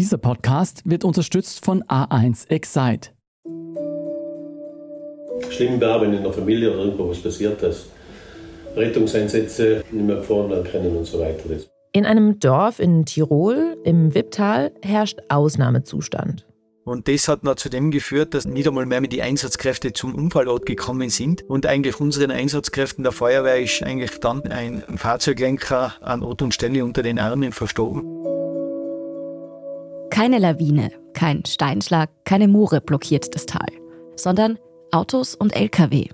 Dieser Podcast wird unterstützt von A1 Excite. Schlimm wäre, wenn in der Familie oder irgendwo was passiert ist. Rettungseinsätze nicht mehr gefahren werden können und so weiter. In einem Dorf in Tirol, im Wipptal, herrscht Ausnahmezustand. Und das hat noch zu dem geführt, dass nicht einmal mehr mit die Einsatzkräfte zum Unfallort gekommen sind. Und eigentlich unseren Einsatzkräften der Feuerwehr ist eigentlich dann ein Fahrzeuglenker an Ort und Stelle unter den Armen verstorben. Keine Lawine, kein Steinschlag, keine Moore blockiert das Tal, sondern Autos und Lkw.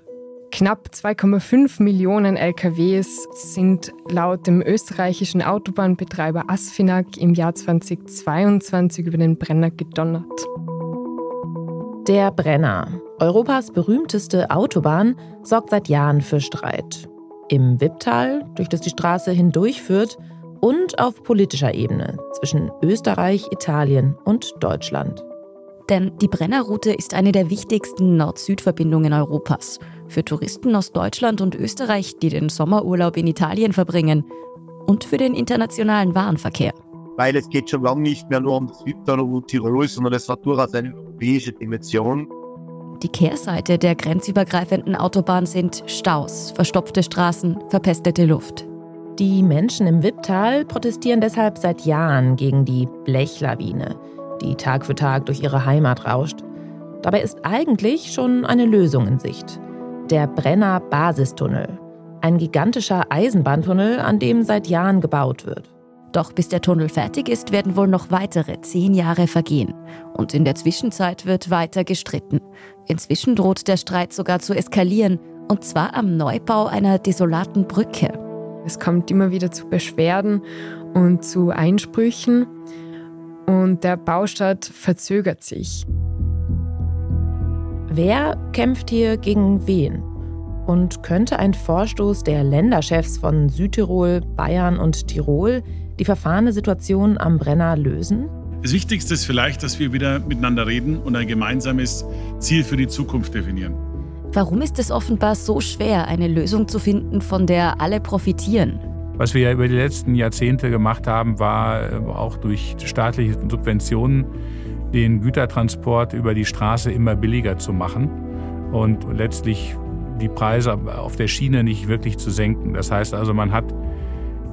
Knapp 2,5 Millionen LKWs sind laut dem österreichischen Autobahnbetreiber Asfinag im Jahr 2022 über den Brenner gedonnert. Der Brenner, Europas berühmteste Autobahn, sorgt seit Jahren für Streit. Im Wipptal, durch das die Straße hindurchführt, und auf politischer Ebene zwischen Österreich, Italien und Deutschland. Denn die Brennerroute ist eine der wichtigsten Nord-Süd-Verbindungen Europas. Für Touristen aus Deutschland und Österreich, die den Sommerurlaub in Italien verbringen. Und für den internationalen Warenverkehr. Weil es geht schon lange nicht mehr nur um das Südtirol und Tirol, sondern es hat durchaus eine europäische Dimension. Die Kehrseite der grenzübergreifenden Autobahn sind Staus, verstopfte Straßen, verpestete Luft. Die Menschen im Wipptal protestieren deshalb seit Jahren gegen die Blechlawine die Tag für Tag durch ihre Heimat rauscht. Dabei ist eigentlich schon eine Lösung in Sicht. Der Brenner Basistunnel. Ein gigantischer Eisenbahntunnel, an dem seit Jahren gebaut wird. Doch bis der Tunnel fertig ist, werden wohl noch weitere zehn Jahre vergehen. Und in der Zwischenzeit wird weiter gestritten. Inzwischen droht der Streit sogar zu eskalieren, und zwar am Neubau einer desolaten Brücke. Es kommt immer wieder zu Beschwerden und zu Einsprüchen und der Baustart verzögert sich. Wer kämpft hier gegen wen? Und könnte ein Vorstoß der Länderchefs von Südtirol, Bayern und Tirol die verfahrene Situation am Brenner lösen? Das Wichtigste ist vielleicht, dass wir wieder miteinander reden und ein gemeinsames Ziel für die Zukunft definieren. Warum ist es offenbar so schwer, eine Lösung zu finden, von der alle profitieren? Was wir über die letzten Jahrzehnte gemacht haben, war äh, auch durch staatliche Subventionen den Gütertransport über die Straße immer billiger zu machen und letztlich die Preise auf der Schiene nicht wirklich zu senken. Das heißt also, man hat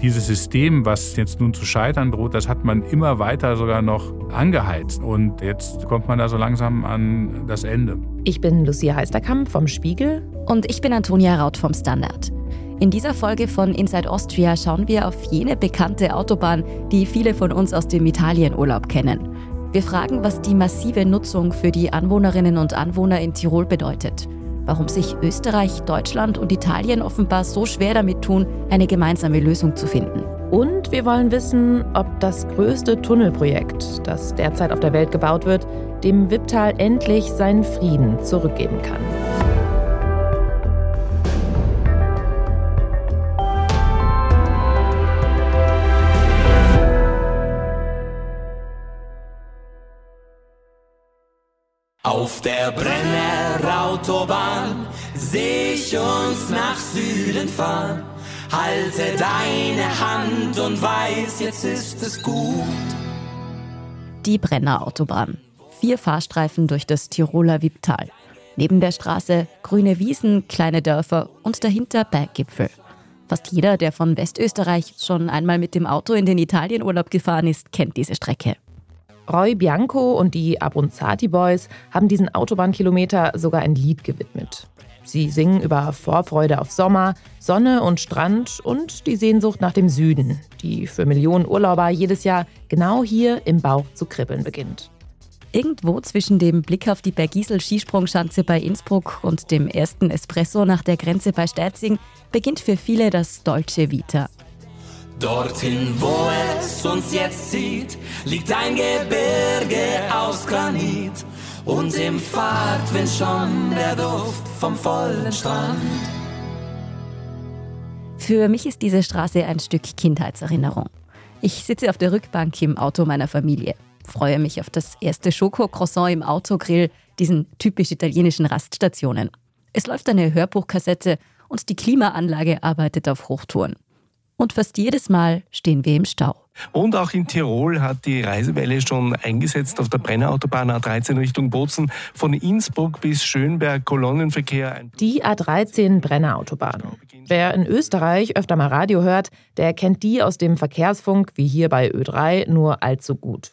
dieses System, was jetzt nun zu scheitern droht, das hat man immer weiter sogar noch angeheizt. Und jetzt kommt man da so langsam an das Ende. Ich bin Lucia Heisterkamp vom Spiegel. Und ich bin Antonia Raut vom Standard. In dieser Folge von Inside Austria schauen wir auf jene bekannte Autobahn, die viele von uns aus dem Italienurlaub kennen. Wir fragen, was die massive Nutzung für die Anwohnerinnen und Anwohner in Tirol bedeutet. Warum sich Österreich, Deutschland und Italien offenbar so schwer damit tun, eine gemeinsame Lösung zu finden. Und wir wollen wissen, ob das größte Tunnelprojekt, das derzeit auf der Welt gebaut wird, dem Wipptal endlich seinen Frieden zurückgeben kann. Auf der Brennerautobahn seh ich uns nach Süden fahren. Halte deine Hand und weiß, jetzt ist es gut. Die Brennerautobahn. Vier Fahrstreifen durch das Tiroler Wipptal. Neben der Straße grüne Wiesen, kleine Dörfer und dahinter Berggipfel. Fast jeder, der von Westösterreich schon einmal mit dem Auto in den Italienurlaub gefahren ist, kennt diese Strecke. Roy Bianco und die Abronzati Boys haben diesen Autobahnkilometer sogar ein Lied gewidmet. Sie singen über Vorfreude auf Sommer, Sonne und Strand und die Sehnsucht nach dem Süden, die für Millionen Urlauber jedes Jahr genau hier im Bauch zu kribbeln beginnt. Irgendwo zwischen dem Blick auf die Bergisel Skisprungschanze bei Innsbruck und dem ersten Espresso nach der Grenze bei Sterzing beginnt für viele das Dolce Vita. Dorthin, wo es uns jetzt zieht, liegt ein Gebirge aus Granit und im Fahrtwind schon der Duft vom vollen Strand. Für mich ist diese Straße ein Stück Kindheitserinnerung. Ich sitze auf der Rückbank im Auto meiner Familie, freue mich auf das erste Schokocroissant im Autogrill, diesen typisch italienischen Raststationen. Es läuft eine Hörbuchkassette und die Klimaanlage arbeitet auf Hochtouren. Und fast jedes Mal stehen wir im Stau. Und auch in Tirol hat die Reisewelle schon eingesetzt auf der Brennerautobahn A13 Richtung Bozen. Von Innsbruck bis Schönberg Kolonnenverkehr. Die A13 Brennerautobahn. Wer in Österreich öfter mal Radio hört, der kennt die aus dem Verkehrsfunk wie hier bei Ö3 nur allzu gut.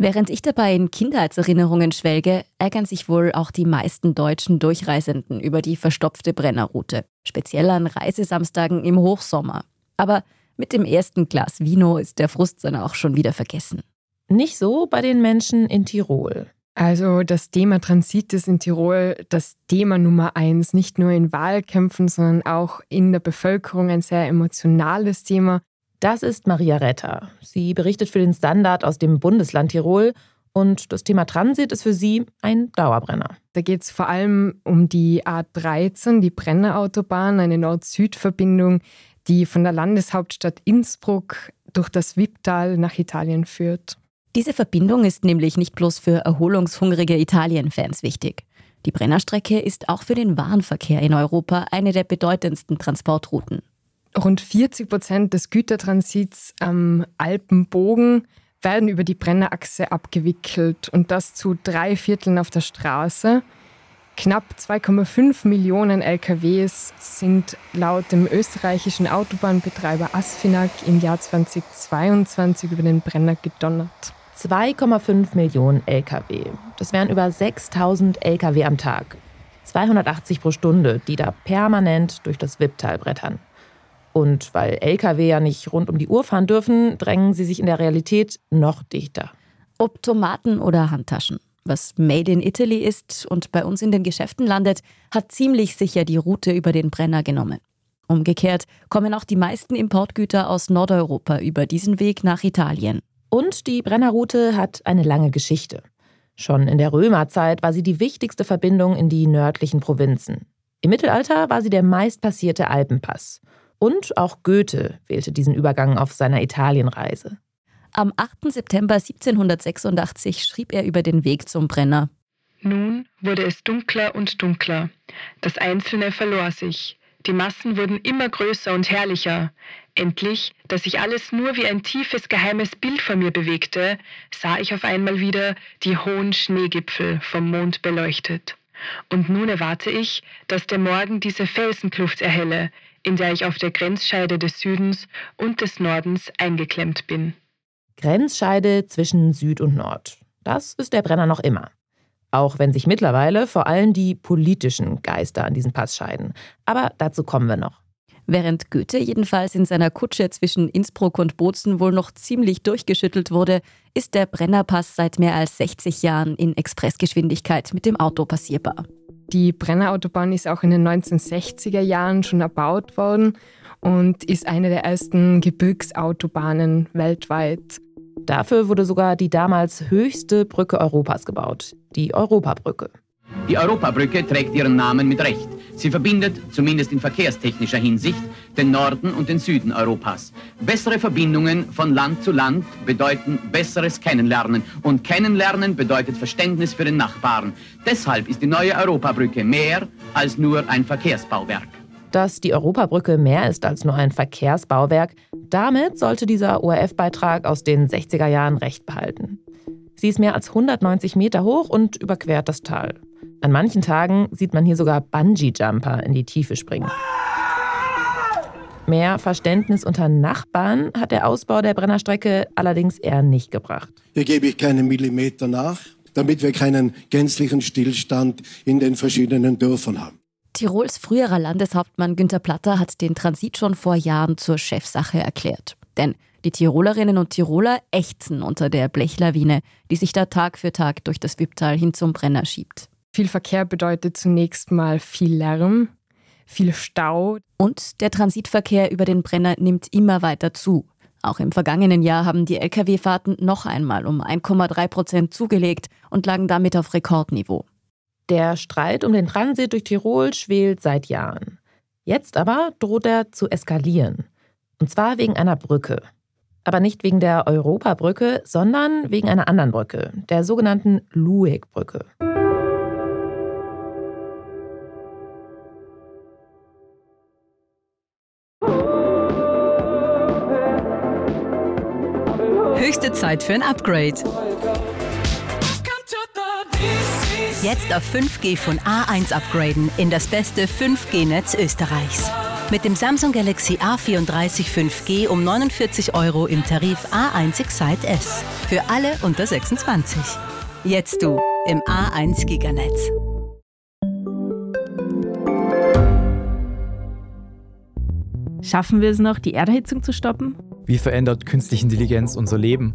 Während ich dabei in Kindheitserinnerungen schwelge, ärgern sich wohl auch die meisten deutschen Durchreisenden über die verstopfte Brennerroute. Speziell an Reisesamstagen im Hochsommer. Aber mit dem ersten Glas Vino ist der Frust dann auch schon wieder vergessen. Nicht so bei den Menschen in Tirol. Also das Thema Transit ist in Tirol das Thema Nummer eins, nicht nur in Wahlkämpfen, sondern auch in der Bevölkerung ein sehr emotionales Thema. Das ist Maria Retter. Sie berichtet für den Standard aus dem Bundesland Tirol und das Thema Transit ist für sie ein Dauerbrenner. Da geht es vor allem um die A13, die Brennerautobahn, eine Nord-Süd-Verbindung, die von der Landeshauptstadt Innsbruck durch das Wipptal nach Italien führt. Diese Verbindung ist nämlich nicht bloß für erholungshungrige Italien-Fans wichtig. Die Brennerstrecke ist auch für den Warenverkehr in Europa eine der bedeutendsten Transportrouten. Rund 40 Prozent des Gütertransits am Alpenbogen werden über die Brennerachse abgewickelt und das zu drei Vierteln auf der Straße. Knapp 2,5 Millionen LKWs sind laut dem österreichischen Autobahnbetreiber Asfinag im Jahr 2022 über den Brenner gedonnert. 2,5 Millionen Lkw. Das wären über 6000 Lkw am Tag. 280 pro Stunde, die da permanent durch das Wipptal brettern. Und weil Lkw ja nicht rund um die Uhr fahren dürfen, drängen sie sich in der Realität noch dichter. Ob Tomaten oder Handtaschen. Was Made in Italy ist und bei uns in den Geschäften landet, hat ziemlich sicher die Route über den Brenner genommen. Umgekehrt kommen auch die meisten Importgüter aus Nordeuropa über diesen Weg nach Italien. Und die Brennerroute hat eine lange Geschichte. Schon in der Römerzeit war sie die wichtigste Verbindung in die nördlichen Provinzen. Im Mittelalter war sie der meistpassierte Alpenpass. Und auch Goethe wählte diesen Übergang auf seiner Italienreise. Am 8. September 1786 schrieb er über den Weg zum Brenner. Nun wurde es dunkler und dunkler. Das Einzelne verlor sich. Die Massen wurden immer größer und herrlicher. Endlich, dass sich alles nur wie ein tiefes geheimes Bild vor mir bewegte, sah ich auf einmal wieder die hohen Schneegipfel vom Mond beleuchtet. Und nun erwarte ich, dass der Morgen diese Felsenkluft erhelle, in der ich auf der Grenzscheide des Südens und des Nordens eingeklemmt bin. Grenzscheide zwischen Süd und Nord. Das ist der Brenner noch immer. Auch wenn sich mittlerweile vor allem die politischen Geister an diesem Pass scheiden. Aber dazu kommen wir noch. Während Goethe jedenfalls in seiner Kutsche zwischen Innsbruck und Bozen wohl noch ziemlich durchgeschüttelt wurde, ist der Brennerpass seit mehr als 60 Jahren in Expressgeschwindigkeit mit dem Auto passierbar. Die Brennerautobahn ist auch in den 1960er Jahren schon erbaut worden und ist eine der ersten Gebirgsautobahnen weltweit. Dafür wurde sogar die damals höchste Brücke Europas gebaut, die Europabrücke. Die Europabrücke trägt ihren Namen mit Recht. Sie verbindet, zumindest in verkehrstechnischer Hinsicht, den Norden und den Süden Europas. Bessere Verbindungen von Land zu Land bedeuten besseres Kennenlernen. Und Kennenlernen bedeutet Verständnis für den Nachbarn. Deshalb ist die neue Europabrücke mehr als nur ein Verkehrsbauwerk. Dass die Europabrücke mehr ist als nur ein Verkehrsbauwerk, damit sollte dieser ORF-Beitrag aus den 60er Jahren recht behalten. Sie ist mehr als 190 Meter hoch und überquert das Tal. An manchen Tagen sieht man hier sogar Bungee-Jumper in die Tiefe springen. Mehr Verständnis unter Nachbarn hat der Ausbau der Brennerstrecke allerdings eher nicht gebracht. Hier gebe ich keinen Millimeter nach, damit wir keinen gänzlichen Stillstand in den verschiedenen Dörfern haben. Tirols früherer Landeshauptmann Günter Platter hat den Transit schon vor Jahren zur Chefsache erklärt. Denn die Tirolerinnen und Tiroler ächzen unter der Blechlawine, die sich da Tag für Tag durch das Wipptal hin zum Brenner schiebt. Viel Verkehr bedeutet zunächst mal viel Lärm, viel Stau. Und der Transitverkehr über den Brenner nimmt immer weiter zu. Auch im vergangenen Jahr haben die Lkw-Fahrten noch einmal um 1,3 Prozent zugelegt und lagen damit auf Rekordniveau. Der Streit um den Transit durch Tirol schwelt seit Jahren. Jetzt aber droht er zu eskalieren. Und zwar wegen einer Brücke. Aber nicht wegen der Europabrücke, sondern wegen einer anderen Brücke, der sogenannten Lueck-Brücke. Höchste Zeit für ein Upgrade. Jetzt auf 5G von A1 upgraden in das beste 5G-Netz Österreichs. Mit dem Samsung Galaxy A34 5G um 49 Euro im Tarif A1 Excite S. Für alle unter 26. Jetzt du im A1 Giganetz. Schaffen wir es noch, die Erderhitzung zu stoppen? Wie verändert künstliche Intelligenz unser Leben?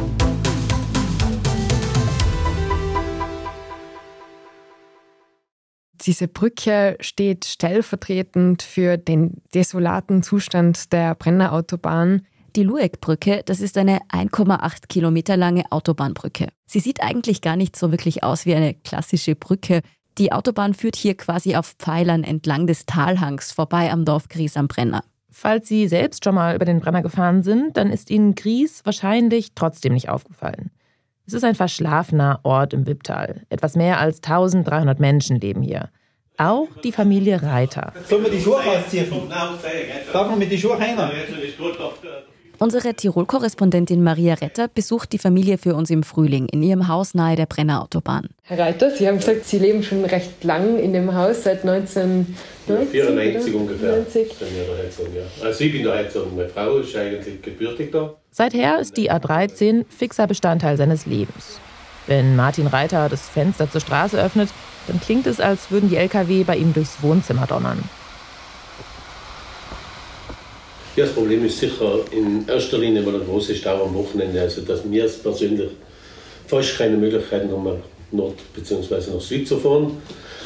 Diese Brücke steht stellvertretend für den desolaten Zustand der Brennerautobahn. Die Lueck-Brücke, das ist eine 1,8 Kilometer lange Autobahnbrücke. Sie sieht eigentlich gar nicht so wirklich aus wie eine klassische Brücke. Die Autobahn führt hier quasi auf Pfeilern entlang des Talhangs vorbei am Dorf Gries am Brenner. Falls Sie selbst schon mal über den Brenner gefahren sind, dann ist Ihnen Gries wahrscheinlich trotzdem nicht aufgefallen. Es ist ein verschlafener Ort im Wipptal. Etwas mehr als 1300 Menschen leben hier. Auch die Familie Reiter. Sollen wir die Schuhe ausziehen? Darf man mit die Schuhe rein? Unsere Tirol-Korrespondentin Maria Retter besucht die Familie für uns im Frühling in ihrem Haus nahe der Brennerautobahn. Herr Reiter, Sie haben gesagt, Sie leben schon recht lang in dem Haus, seit 1994 94 ungefähr. 90. Sind wir da Heizung, ja. Also ich bin da Heizung, meine Frau ist eigentlich gebürtig da. Seither ist die A13 fixer Bestandteil seines Lebens. Wenn Martin Reiter das Fenster zur Straße öffnet, dann klingt es, als würden die Lkw bei ihm durchs Wohnzimmer donnern. Ja, das Problem ist sicher in erster Linie mal der große Stau am Wochenende. Also, dass wir persönlich fast keine Möglichkeiten haben, nach Nord- bzw. nach Süd zu fahren.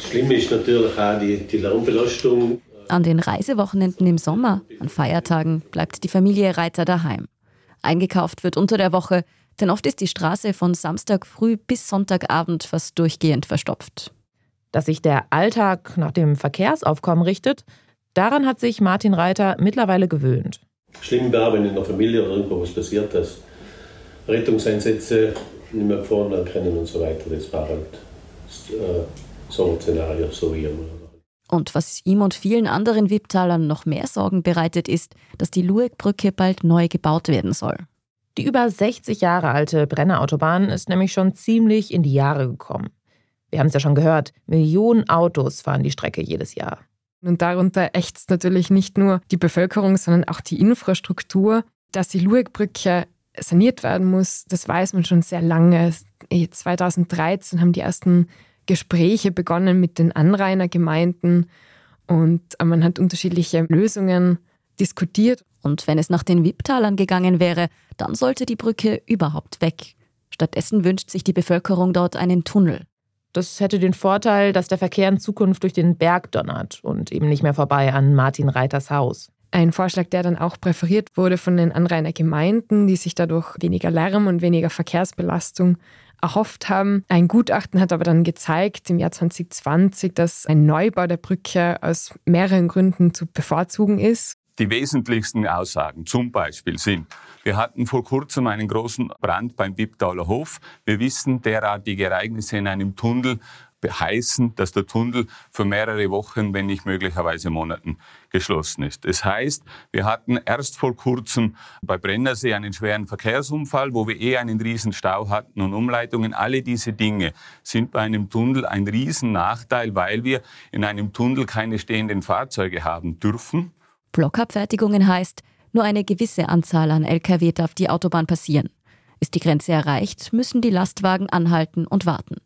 Schlimm ist natürlich auch die, die Lärmbelastung. An den Reisewochenenden im Sommer, an Feiertagen, bleibt die Familie Reiter daheim. Eingekauft wird unter der Woche, denn oft ist die Straße von Samstag früh bis Sonntagabend fast durchgehend verstopft. Dass sich der Alltag nach dem Verkehrsaufkommen richtet, daran hat sich Martin Reiter mittlerweile gewöhnt. Schlimm wäre, wenn in der Familie irgendwo was passiert ist. Rettungseinsätze nicht mehr gefahren werden können und so weiter. Das war halt äh, so ein Szenario, so wie immer. Und was ihm und vielen anderen Wipptalern noch mehr Sorgen bereitet, ist, dass die Lueck-Brücke bald neu gebaut werden soll. Die über 60 Jahre alte Brennerautobahn ist nämlich schon ziemlich in die Jahre gekommen. Wir haben es ja schon gehört, Millionen Autos fahren die Strecke jedes Jahr. Und darunter ächzt natürlich nicht nur die Bevölkerung, sondern auch die Infrastruktur. Dass die Lueck-Brücke saniert werden muss, das weiß man schon sehr lange. 2013 haben die ersten Gespräche begonnen mit den Anrainergemeinden und man hat unterschiedliche Lösungen diskutiert. Und wenn es nach den Wipptalern gegangen wäre, dann sollte die Brücke überhaupt weg. Stattdessen wünscht sich die Bevölkerung dort einen Tunnel. Das hätte den Vorteil, dass der Verkehr in Zukunft durch den Berg donnert und eben nicht mehr vorbei an Martin Reiters Haus. Ein Vorschlag, der dann auch präferiert wurde von den Anrainer Gemeinden, die sich dadurch weniger Lärm und weniger Verkehrsbelastung erhofft haben. Ein Gutachten hat aber dann gezeigt im Jahr 2020, dass ein Neubau der Brücke aus mehreren Gründen zu bevorzugen ist. Die wesentlichsten Aussagen zum Beispiel sind, wir hatten vor kurzem einen großen Brand beim Wipptaler Hof. Wir wissen, derartige Ereignisse in einem Tunnel heißen, dass der Tunnel für mehrere Wochen, wenn nicht möglicherweise Monaten, geschlossen ist. Das heißt, wir hatten erst vor kurzem bei Brennersee einen schweren Verkehrsunfall, wo wir eh einen riesen Stau hatten und Umleitungen. Alle diese Dinge sind bei einem Tunnel ein riesen Nachteil, weil wir in einem Tunnel keine stehenden Fahrzeuge haben dürfen. Blockabfertigungen heißt, nur eine gewisse Anzahl an Lkw darf die Autobahn passieren. Ist die Grenze erreicht, müssen die Lastwagen anhalten und warten.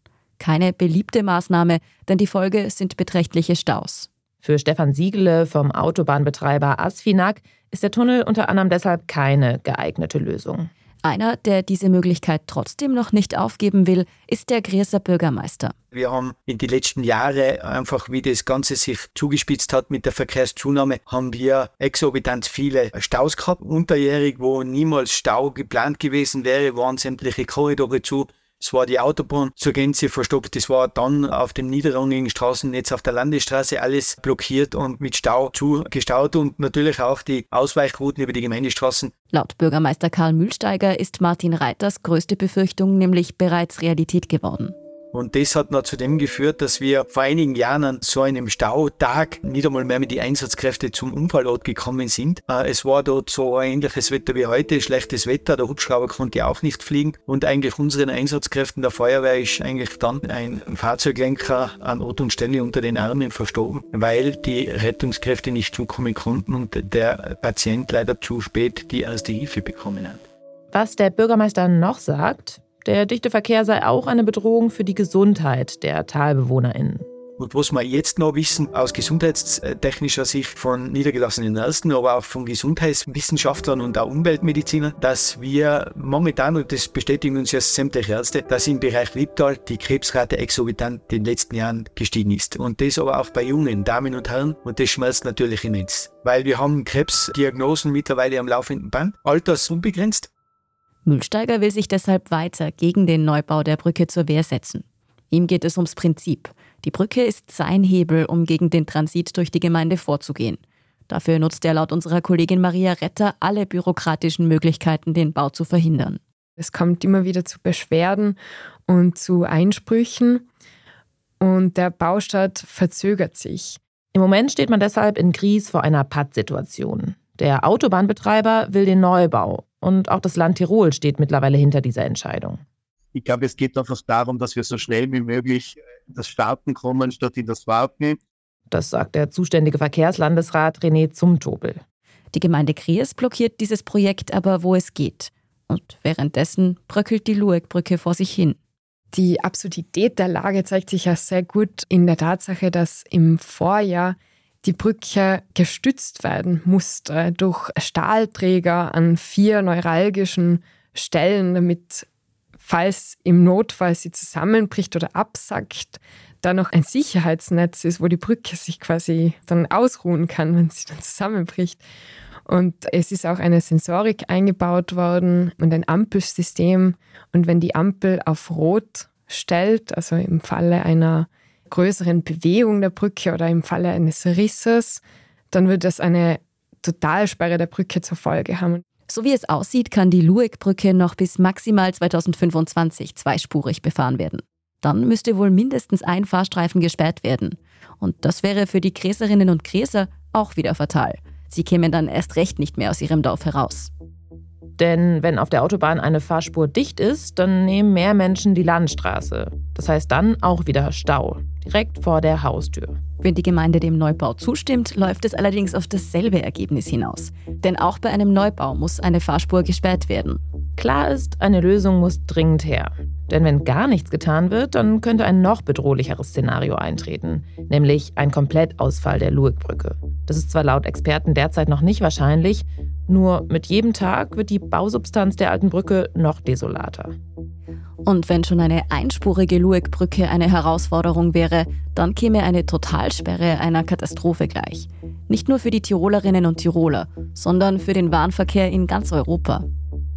Keine beliebte Maßnahme, denn die Folge sind beträchtliche Staus. Für Stefan Siegele vom Autobahnbetreiber Asfinag ist der Tunnel unter anderem deshalb keine geeignete Lösung. Einer, der diese Möglichkeit trotzdem noch nicht aufgeben will, ist der Grieser Bürgermeister. Wir haben in den letzten Jahren einfach, wie das Ganze sich zugespitzt hat mit der Verkehrszunahme, haben wir exorbitant viele Staus gehabt. Unterjährig, wo niemals Stau geplant gewesen wäre, waren sämtliche Korridore zu. Es war die Autobahn zur Gänze verstopft. Es war dann auf dem niederrangigen Straßennetz auf der Landesstraße alles blockiert und mit Stau zugestaut und natürlich auch die Ausweichrouten über die Gemeindestraßen. Laut Bürgermeister Karl Mühlsteiger ist Martin Reiters größte Befürchtung nämlich bereits Realität geworden. Und das hat noch zu dem geführt, dass wir vor einigen Jahren an so einem Stautag nicht einmal mehr mit die Einsatzkräfte zum Unfallort gekommen sind. Äh, es war dort so ein ähnliches Wetter wie heute, schlechtes Wetter, der Hubschrauber konnte auch nicht fliegen und eigentlich unseren Einsatzkräften der Feuerwehr ist eigentlich dann ein Fahrzeuglenker an Ort und Stelle unter den Armen verstorben, weil die Rettungskräfte nicht zukommen konnten und der Patient leider zu spät die erste Hilfe bekommen hat. Was der Bürgermeister noch sagt, der dichte Verkehr sei auch eine Bedrohung für die Gesundheit der TalbewohnerInnen. Und was wir jetzt noch wissen, aus gesundheitstechnischer Sicht von niedergelassenen Ärzten, aber auch von Gesundheitswissenschaftlern und auch Umweltmedizinern, dass wir momentan, und das bestätigen uns ja sämtliche Ärzte, dass im Bereich Liebtal die Krebsrate exorbitant in den letzten Jahren gestiegen ist. Und das aber auch bei jungen Damen und Herren. Und das schmerzt natürlich immens. Weil wir haben Krebsdiagnosen mittlerweile am laufenden Band, altersunbegrenzt. Mühlsteiger will sich deshalb weiter gegen den Neubau der Brücke zur Wehr setzen. Ihm geht es ums Prinzip. Die Brücke ist sein Hebel, um gegen den Transit durch die Gemeinde vorzugehen. Dafür nutzt er laut unserer Kollegin Maria Retter alle bürokratischen Möglichkeiten, den Bau zu verhindern. Es kommt immer wieder zu Beschwerden und zu Einsprüchen und der Baustart verzögert sich. Im Moment steht man deshalb in Gries vor einer Pattsituation. Der Autobahnbetreiber will den Neubau und auch das Land Tirol steht mittlerweile hinter dieser Entscheidung. Ich glaube, es geht einfach darum, dass wir so schnell wie möglich in das Starten kommen, statt in das Warten. Das sagt der zuständige Verkehrslandesrat René Zumtobel. Die Gemeinde Kries blockiert dieses Projekt aber, wo es geht. Und währenddessen bröckelt die Lueckbrücke vor sich hin. Die Absurdität der Lage zeigt sich ja sehr gut in der Tatsache, dass im Vorjahr die Brücke gestützt werden musste durch Stahlträger an vier neuralgischen Stellen, damit, falls im Notfall sie zusammenbricht oder absackt, da noch ein Sicherheitsnetz ist, wo die Brücke sich quasi dann ausruhen kann, wenn sie dann zusammenbricht. Und es ist auch eine Sensorik eingebaut worden und ein Ampelsystem. Und wenn die Ampel auf Rot stellt, also im Falle einer größeren Bewegung der Brücke oder im Falle eines Risses, dann wird das eine Totalsperre der Brücke zur Folge haben. So wie es aussieht, kann die Lueck-Brücke noch bis maximal 2025 zweispurig befahren werden. Dann müsste wohl mindestens ein Fahrstreifen gesperrt werden. Und das wäre für die Gräserinnen und Gräser auch wieder fatal. Sie kämen dann erst recht nicht mehr aus ihrem Dorf heraus. Denn wenn auf der Autobahn eine Fahrspur dicht ist, dann nehmen mehr Menschen die Landstraße. Das heißt dann auch wieder Stau, direkt vor der Haustür. Wenn die Gemeinde dem Neubau zustimmt, läuft es allerdings auf dasselbe Ergebnis hinaus. Denn auch bei einem Neubau muss eine Fahrspur gesperrt werden. Klar ist, eine Lösung muss dringend her. Denn wenn gar nichts getan wird, dann könnte ein noch bedrohlicheres Szenario eintreten, nämlich ein Komplettausfall der Lueckbrücke. Das ist zwar laut Experten derzeit noch nicht wahrscheinlich, nur mit jedem Tag wird die Bausubstanz der alten Brücke noch desolater. Und wenn schon eine einspurige Lueckbrücke eine Herausforderung wäre, dann käme eine Totalsperre einer Katastrophe gleich. Nicht nur für die Tirolerinnen und Tiroler, sondern für den Warenverkehr in ganz Europa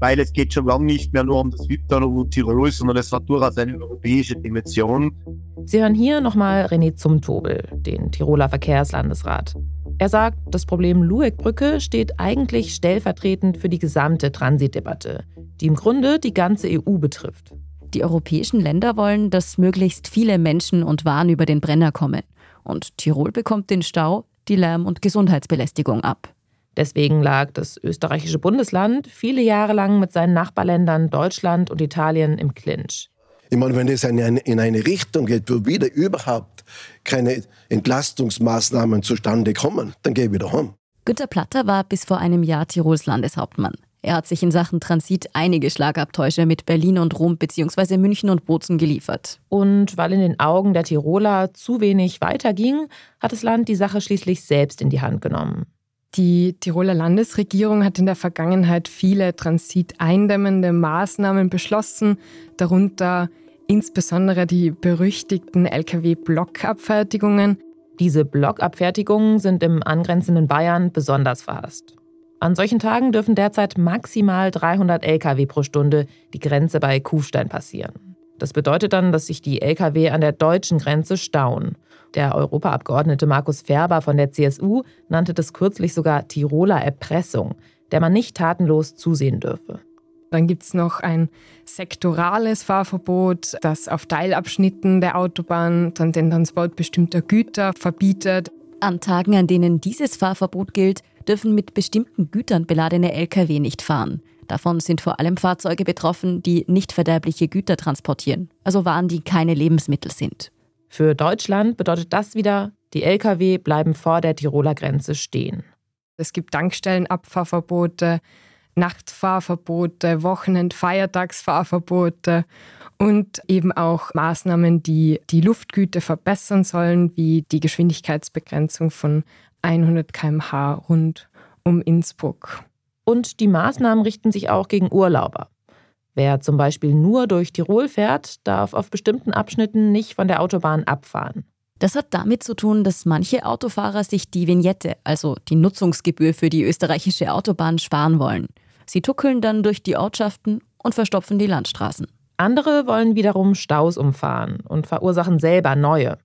weil es geht schon lange nicht mehr nur um das Südtirol und Tirol, sondern es hat durchaus eine europäische Dimension. Sie hören hier nochmal René Zumtobel, den Tiroler Verkehrslandesrat. Er sagt, das Problem Lueckbrücke steht eigentlich stellvertretend für die gesamte Transitdebatte, die im Grunde die ganze EU betrifft. Die europäischen Länder wollen, dass möglichst viele Menschen und Waren über den Brenner kommen. Und Tirol bekommt den Stau, die Lärm- und Gesundheitsbelästigung ab. Deswegen lag das österreichische Bundesland viele Jahre lang mit seinen Nachbarländern Deutschland und Italien im Clinch. Ich meine, wenn das in eine, in eine Richtung geht, wo wieder überhaupt keine Entlastungsmaßnahmen zustande kommen, dann gehe ich wieder heim. Günter Platter war bis vor einem Jahr Tirols Landeshauptmann. Er hat sich in Sachen Transit einige Schlagabtäusche mit Berlin und Rom bzw. München und Bozen geliefert. Und weil in den Augen der Tiroler zu wenig weiterging, hat das Land die Sache schließlich selbst in die Hand genommen. Die Tiroler Landesregierung hat in der Vergangenheit viele transiteindämmende Maßnahmen beschlossen, darunter insbesondere die berüchtigten Lkw-Blockabfertigungen. Diese Blockabfertigungen sind im angrenzenden Bayern besonders verhasst. An solchen Tagen dürfen derzeit maximal 300 Lkw pro Stunde die Grenze bei Kufstein passieren. Das bedeutet dann, dass sich die Lkw an der deutschen Grenze stauen. Der Europaabgeordnete Markus Ferber von der CSU nannte das kürzlich sogar Tiroler Erpressung, der man nicht tatenlos zusehen dürfe. Dann gibt es noch ein sektorales Fahrverbot, das auf Teilabschnitten der Autobahn dann den Transport bestimmter Güter verbietet. An Tagen, an denen dieses Fahrverbot gilt, dürfen mit bestimmten Gütern beladene Lkw nicht fahren. Davon sind vor allem Fahrzeuge betroffen, die nicht verderbliche Güter transportieren, also Waren, die keine Lebensmittel sind. Für Deutschland bedeutet das wieder, die Lkw bleiben vor der Tiroler Grenze stehen. Es gibt Tankstellenabfahrverbote, Nachtfahrverbote, Wochenend-, Feiertagsfahrverbote und eben auch Maßnahmen, die die Luftgüte verbessern sollen, wie die Geschwindigkeitsbegrenzung von 100 km/h rund um Innsbruck. Und die Maßnahmen richten sich auch gegen Urlauber. Wer zum Beispiel nur durch Tirol fährt, darf auf bestimmten Abschnitten nicht von der Autobahn abfahren. Das hat damit zu tun, dass manche Autofahrer sich die Vignette, also die Nutzungsgebühr für die österreichische Autobahn, sparen wollen. Sie tuckeln dann durch die Ortschaften und verstopfen die Landstraßen. Andere wollen wiederum Staus umfahren und verursachen selber neue.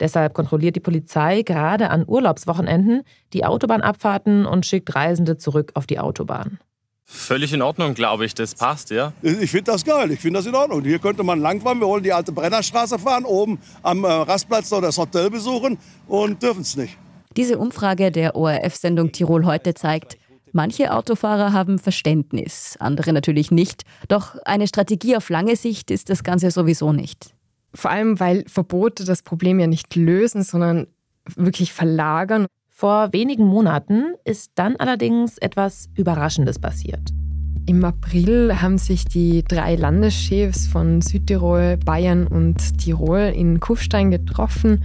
Deshalb kontrolliert die Polizei gerade an Urlaubswochenenden die Autobahnabfahrten und schickt Reisende zurück auf die Autobahn. Völlig in Ordnung, glaube ich. Das passt, ja. Ich finde das geil. Ich finde das in Ordnung. Hier könnte man langfahren. Wir wollen die alte Brennerstraße fahren, oben am äh, Rastplatz noch das Hotel besuchen und dürfen es nicht. Diese Umfrage der ORF-Sendung Tirol heute zeigt, manche Autofahrer haben Verständnis, andere natürlich nicht. Doch eine Strategie auf lange Sicht ist das Ganze sowieso nicht. Vor allem, weil Verbote das Problem ja nicht lösen, sondern wirklich verlagern. Vor wenigen Monaten ist dann allerdings etwas Überraschendes passiert. Im April haben sich die drei Landeschefs von Südtirol, Bayern und Tirol in Kufstein getroffen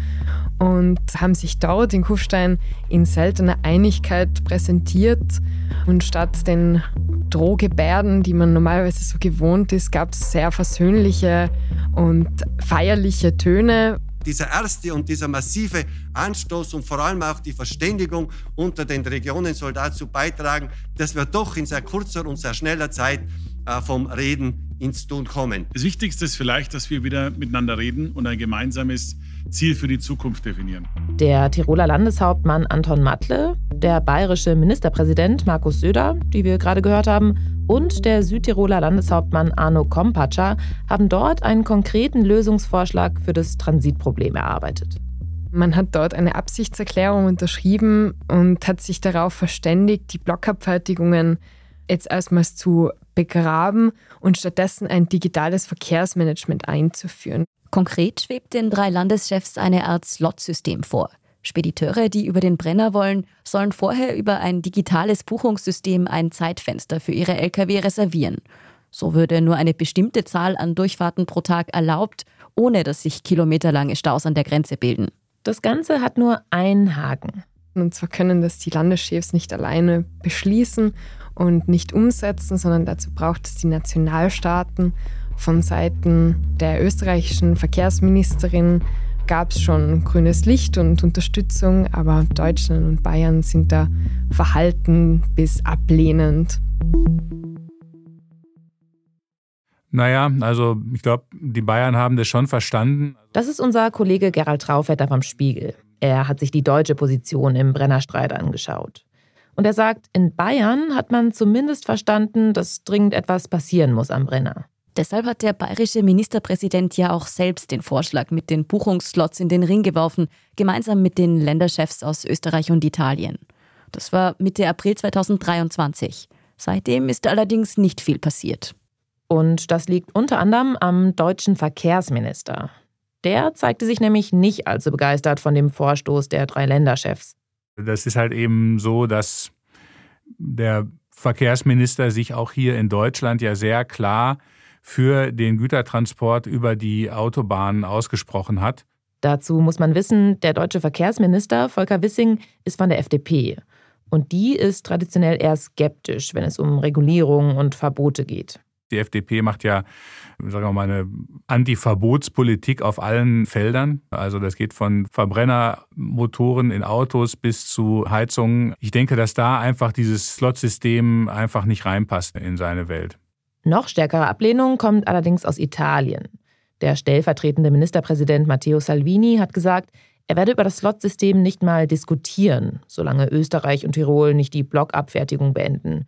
und haben sich dort in Kufstein in seltener Einigkeit präsentiert. Und statt den Drohgebärden, die man normalerweise so gewohnt ist, gab es sehr versöhnliche und feierliche Töne dieser erste und dieser massive Anstoß und vor allem auch die Verständigung unter den Regionen soll dazu beitragen, dass wir doch in sehr kurzer und sehr schneller Zeit äh, vom Reden ins Tun kommen. Das Wichtigste ist vielleicht, dass wir wieder miteinander reden und ein gemeinsames Ziel für die Zukunft definieren. Der Tiroler Landeshauptmann Anton Matle, der bayerische Ministerpräsident Markus Söder, die wir gerade gehört haben, und der Südtiroler Landeshauptmann Arno Kompatscher haben dort einen konkreten Lösungsvorschlag für das Transitproblem erarbeitet. Man hat dort eine Absichtserklärung unterschrieben und hat sich darauf verständigt, die Blockabfertigungen jetzt erstmals zu begraben und stattdessen ein digitales Verkehrsmanagement einzuführen. Konkret schwebt den drei Landeschefs eine Art Slot-System vor. Spediteure, die über den Brenner wollen, sollen vorher über ein digitales Buchungssystem ein Zeitfenster für ihre Lkw reservieren. So würde nur eine bestimmte Zahl an Durchfahrten pro Tag erlaubt, ohne dass sich kilometerlange Staus an der Grenze bilden. Das Ganze hat nur einen Haken. Und zwar können das die Landeschefs nicht alleine beschließen und nicht umsetzen, sondern dazu braucht es die Nationalstaaten. Von Seiten der österreichischen Verkehrsministerin gab es schon grünes Licht und Unterstützung, aber Deutschland und Bayern sind da verhalten bis ablehnend. Naja, also ich glaube, die Bayern haben das schon verstanden. Das ist unser Kollege Gerald Traufetter vom Spiegel. Er hat sich die deutsche Position im Brennerstreit angeschaut. Und er sagt, in Bayern hat man zumindest verstanden, dass dringend etwas passieren muss am Brenner. Deshalb hat der bayerische Ministerpräsident ja auch selbst den Vorschlag mit den Buchungsslots in den Ring geworfen, gemeinsam mit den Länderchefs aus Österreich und Italien. Das war Mitte April 2023. Seitdem ist allerdings nicht viel passiert. Und das liegt unter anderem am deutschen Verkehrsminister. Der zeigte sich nämlich nicht allzu begeistert von dem Vorstoß der drei Länderchefs. Das ist halt eben so, dass der Verkehrsminister sich auch hier in Deutschland ja sehr klar für den Gütertransport über die Autobahnen ausgesprochen hat. Dazu muss man wissen, der deutsche Verkehrsminister Volker Wissing ist von der FDP. Und die ist traditionell eher skeptisch, wenn es um Regulierung und Verbote geht. Die FDP macht ja, sagen wir mal, eine Anti-Verbotspolitik auf allen Feldern. Also das geht von Verbrennermotoren in Autos bis zu Heizungen. Ich denke, dass da einfach dieses Slot-System einfach nicht reinpasst in seine Welt. Noch stärkere Ablehnung kommt allerdings aus Italien. Der stellvertretende Ministerpräsident Matteo Salvini hat gesagt, er werde über das Slotsystem nicht mal diskutieren, solange Österreich und Tirol nicht die Blockabfertigung beenden.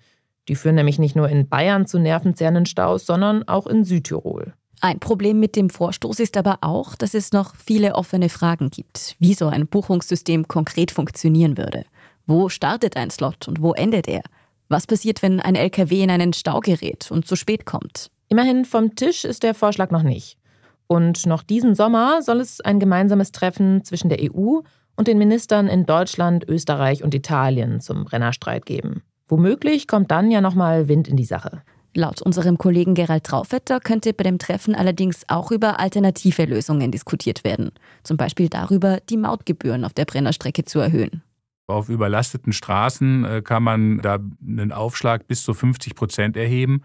Die führen nämlich nicht nur in Bayern zu nervenzerrenden Staus, sondern auch in Südtirol. Ein Problem mit dem Vorstoß ist aber auch, dass es noch viele offene Fragen gibt, wie so ein Buchungssystem konkret funktionieren würde. Wo startet ein Slot und wo endet er? Was passiert, wenn ein LKW in einen Stau gerät und zu spät kommt? Immerhin vom Tisch ist der Vorschlag noch nicht. Und noch diesen Sommer soll es ein gemeinsames Treffen zwischen der EU und den Ministern in Deutschland, Österreich und Italien zum Brennerstreit geben. Womöglich kommt dann ja nochmal Wind in die Sache. Laut unserem Kollegen Gerald Traufetter könnte bei dem Treffen allerdings auch über alternative Lösungen diskutiert werden. Zum Beispiel darüber, die Mautgebühren auf der Brennerstrecke zu erhöhen. Auf überlasteten Straßen äh, kann man da einen Aufschlag bis zu 50 Prozent erheben.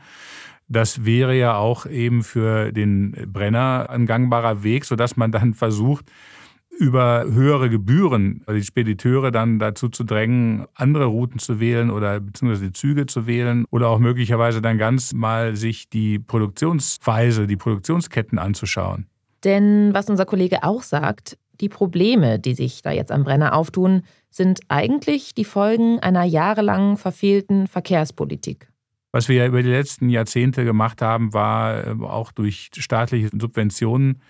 Das wäre ja auch eben für den Brenner ein gangbarer Weg, sodass man dann versucht, über höhere Gebühren also die Spediteure dann dazu zu drängen, andere Routen zu wählen oder beziehungsweise Züge zu wählen oder auch möglicherweise dann ganz mal sich die Produktionsweise, die Produktionsketten anzuschauen. Denn was unser Kollege auch sagt, die Probleme, die sich da jetzt am Brenner auftun, sind eigentlich die Folgen einer jahrelang verfehlten Verkehrspolitik. Was wir ja über die letzten Jahrzehnte gemacht haben, war äh, auch durch staatliche Subventionen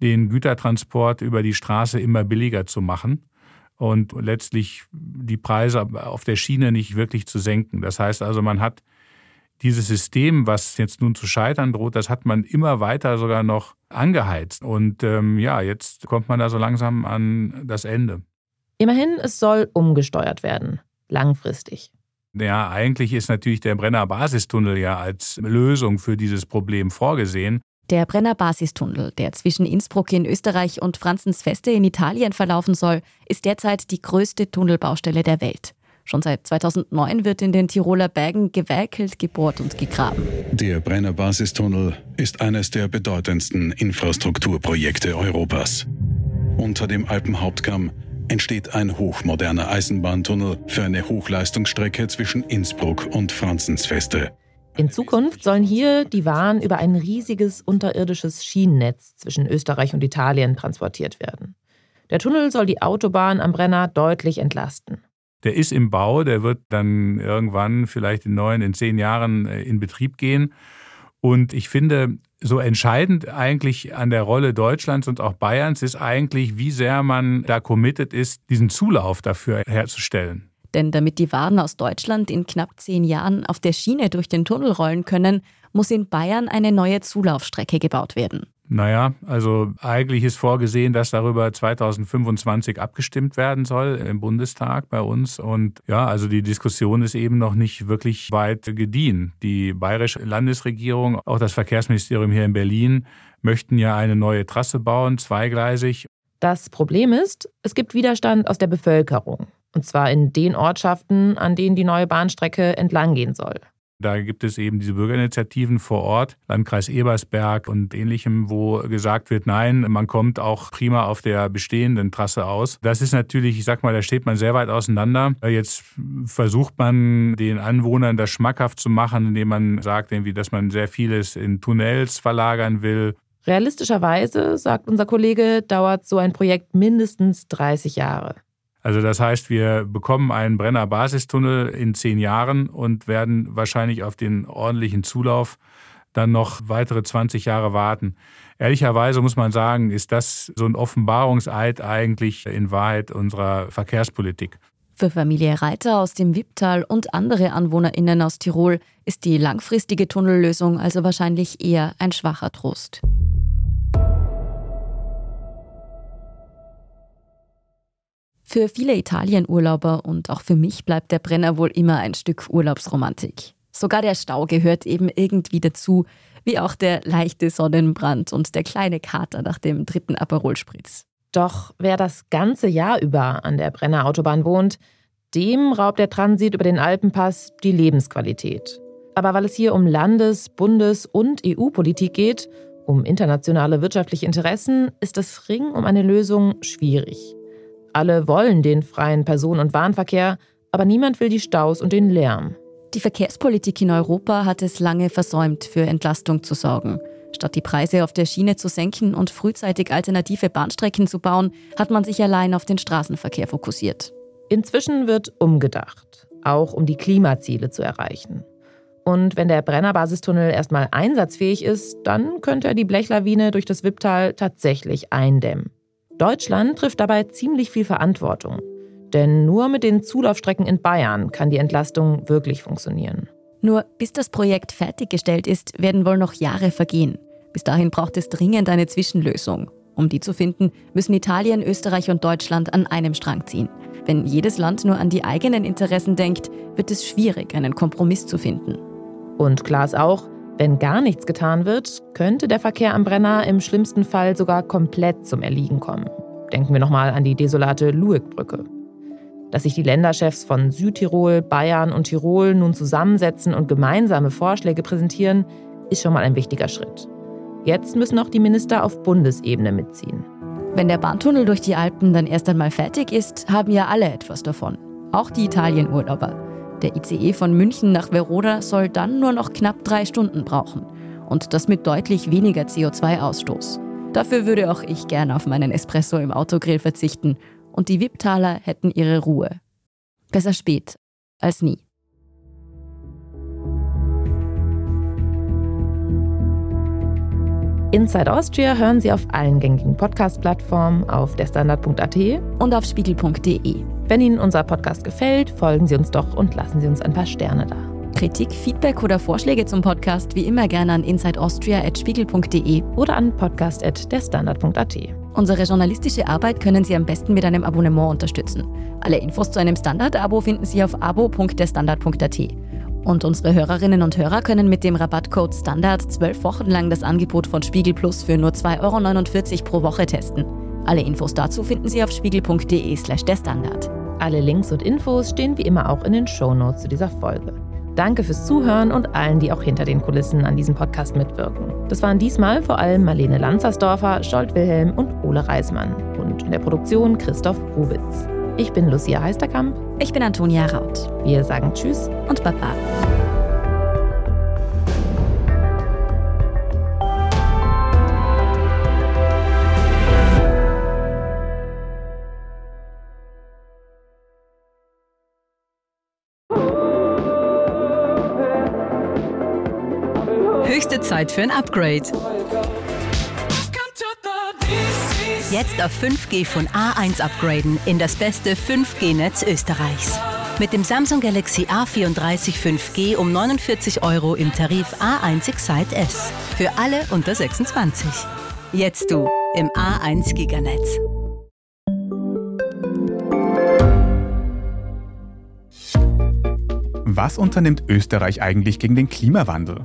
den Gütertransport über die Straße immer billiger zu machen und letztlich die Preise auf der Schiene nicht wirklich zu senken. Das heißt also, man hat dieses System, was jetzt nun zu scheitern droht, das hat man immer weiter sogar noch angeheizt. Und ähm, ja, jetzt kommt man da so langsam an das Ende. Immerhin, es soll umgesteuert werden, langfristig. Ja, eigentlich ist natürlich der Brenner Basistunnel ja als Lösung für dieses Problem vorgesehen. Der Brenner Basistunnel, der zwischen Innsbruck in Österreich und Franzensfeste in Italien verlaufen soll, ist derzeit die größte Tunnelbaustelle der Welt. Schon seit 2009 wird in den Tiroler Bergen gewerkelt, gebohrt und gegraben. Der Brenner Basistunnel ist eines der bedeutendsten Infrastrukturprojekte Europas. Unter dem Alpenhauptkamm entsteht ein hochmoderner Eisenbahntunnel für eine Hochleistungsstrecke zwischen Innsbruck und Franzensfeste. In Zukunft sollen hier die Waren über ein riesiges unterirdisches Schienennetz zwischen Österreich und Italien transportiert werden. Der Tunnel soll die Autobahn am Brenner deutlich entlasten. Der ist im Bau, der wird dann irgendwann vielleicht in neun, in zehn Jahren äh, in Betrieb gehen. Und ich finde, so entscheidend eigentlich an der Rolle Deutschlands und auch Bayerns ist eigentlich, wie sehr man da committed ist, diesen Zulauf dafür herzustellen. Denn damit die Waren aus Deutschland in knapp zehn Jahren auf der Schiene durch den Tunnel rollen können, muss in Bayern eine neue Zulaufstrecke gebaut werden. Naja, also eigentlich ist vorgesehen, dass darüber 2025 abgestimmt werden soll im Bundestag bei uns. Und ja, also die Diskussion ist eben noch nicht wirklich weit gediehen. Die bayerische Landesregierung, auch das Verkehrsministerium hier in Berlin, möchten ja eine neue Trasse bauen, zweigleisig. Das Problem ist, es gibt Widerstand aus der Bevölkerung. Und zwar in den Ortschaften, an denen die neue Bahnstrecke entlang gehen soll. Da gibt es eben diese Bürgerinitiativen vor Ort, Landkreis Ebersberg und ähnlichem, wo gesagt wird, nein, man kommt auch prima auf der bestehenden Trasse aus. Das ist natürlich, ich sag mal, da steht man sehr weit auseinander. Jetzt versucht man den Anwohnern das schmackhaft zu machen, indem man sagt, irgendwie, dass man sehr vieles in Tunnels verlagern will. Realistischerweise, sagt unser Kollege, dauert so ein Projekt mindestens 30 Jahre. Also das heißt, wir bekommen einen Brenner Basistunnel in zehn Jahren und werden wahrscheinlich auf den ordentlichen Zulauf dann noch weitere 20 Jahre warten. Ehrlicherweise muss man sagen, ist das so ein Offenbarungseid eigentlich in Wahrheit unserer Verkehrspolitik. Für Familie Reiter aus dem Wipptal und andere AnwohnerInnen aus Tirol ist die langfristige Tunnellösung also wahrscheinlich eher ein schwacher Trost. Für viele Italienurlauber und auch für mich bleibt der Brenner wohl immer ein Stück Urlaubsromantik. Sogar der Stau gehört eben irgendwie dazu, wie auch der leichte Sonnenbrand und der kleine Kater nach dem dritten Aperol-Spritz. Doch wer das ganze Jahr über an der Brenner Autobahn wohnt, dem raubt der Transit über den Alpenpass die Lebensqualität. Aber weil es hier um Landes-, Bundes- und EU-Politik geht, um internationale wirtschaftliche Interessen, ist das Ring um eine Lösung schwierig. Alle wollen den freien Personen- und Warenverkehr, aber niemand will die Staus und den Lärm. Die Verkehrspolitik in Europa hat es lange versäumt, für Entlastung zu sorgen. Statt die Preise auf der Schiene zu senken und frühzeitig alternative Bahnstrecken zu bauen, hat man sich allein auf den Straßenverkehr fokussiert. Inzwischen wird umgedacht, auch um die Klimaziele zu erreichen. Und wenn der Brennerbasistunnel erstmal einsatzfähig ist, dann könnte er die Blechlawine durch das Wipptal tatsächlich eindämmen. Deutschland trifft dabei ziemlich viel Verantwortung. Denn nur mit den Zulaufstrecken in Bayern kann die Entlastung wirklich funktionieren. Nur bis das Projekt fertiggestellt ist, werden wohl noch Jahre vergehen. Bis dahin braucht es dringend eine Zwischenlösung. Um die zu finden, müssen Italien, Österreich und Deutschland an einem Strang ziehen. Wenn jedes Land nur an die eigenen Interessen denkt, wird es schwierig, einen Kompromiss zu finden. Und klar ist auch, wenn gar nichts getan wird, könnte der Verkehr am Brenner im schlimmsten Fall sogar komplett zum Erliegen kommen. Denken wir nochmal an die desolate Lueck-Brücke. Dass sich die Länderchefs von Südtirol, Bayern und Tirol nun zusammensetzen und gemeinsame Vorschläge präsentieren, ist schon mal ein wichtiger Schritt. Jetzt müssen auch die Minister auf Bundesebene mitziehen. Wenn der Bahntunnel durch die Alpen dann erst einmal fertig ist, haben ja alle etwas davon. Auch die Italienurlauber. Der ICE von München nach Verona soll dann nur noch knapp drei Stunden brauchen. Und das mit deutlich weniger CO2-Ausstoß. Dafür würde auch ich gerne auf meinen Espresso im Autogrill verzichten. Und die Wipptaler hätten ihre Ruhe. Besser spät als nie. Inside Austria hören Sie auf allen gängigen Podcast-Plattformen, auf derstandard.at und auf spiegel.de. Wenn Ihnen unser Podcast gefällt, folgen Sie uns doch und lassen Sie uns ein paar Sterne da. Kritik, Feedback oder Vorschläge zum Podcast wie immer gerne an insideaustria.spiegel.de oder an podcast.derstandard.at. Unsere journalistische Arbeit können Sie am besten mit einem Abonnement unterstützen. Alle Infos zu einem Standard-Abo finden Sie auf abo.derstandard.at. Und unsere Hörerinnen und Hörer können mit dem Rabattcode Standard zwölf Wochen lang das Angebot von Spiegel Plus für nur 2,49 Euro pro Woche testen. Alle Infos dazu finden Sie auf spiegel.de/slash der Standard. Alle Links und Infos stehen wie immer auch in den Shownotes zu dieser Folge. Danke fürs Zuhören und allen, die auch hinter den Kulissen an diesem Podcast mitwirken. Das waren diesmal vor allem Marlene Lanzersdorfer, Scholt Wilhelm und Ole Reismann und in der Produktion Christoph Rubitz. Ich bin Lucia Heisterkamp. Ich bin Antonia Raut. Wir sagen Tschüss und Baba. Höchste Zeit für ein Upgrade. Jetzt auf 5G von A1 upgraden in das beste 5G-Netz Österreichs. Mit dem Samsung Galaxy A34 5G um 49 Euro im Tarif A1 Excite S. Für alle unter 26. Jetzt du im A1 Giganetz. Was unternimmt Österreich eigentlich gegen den Klimawandel?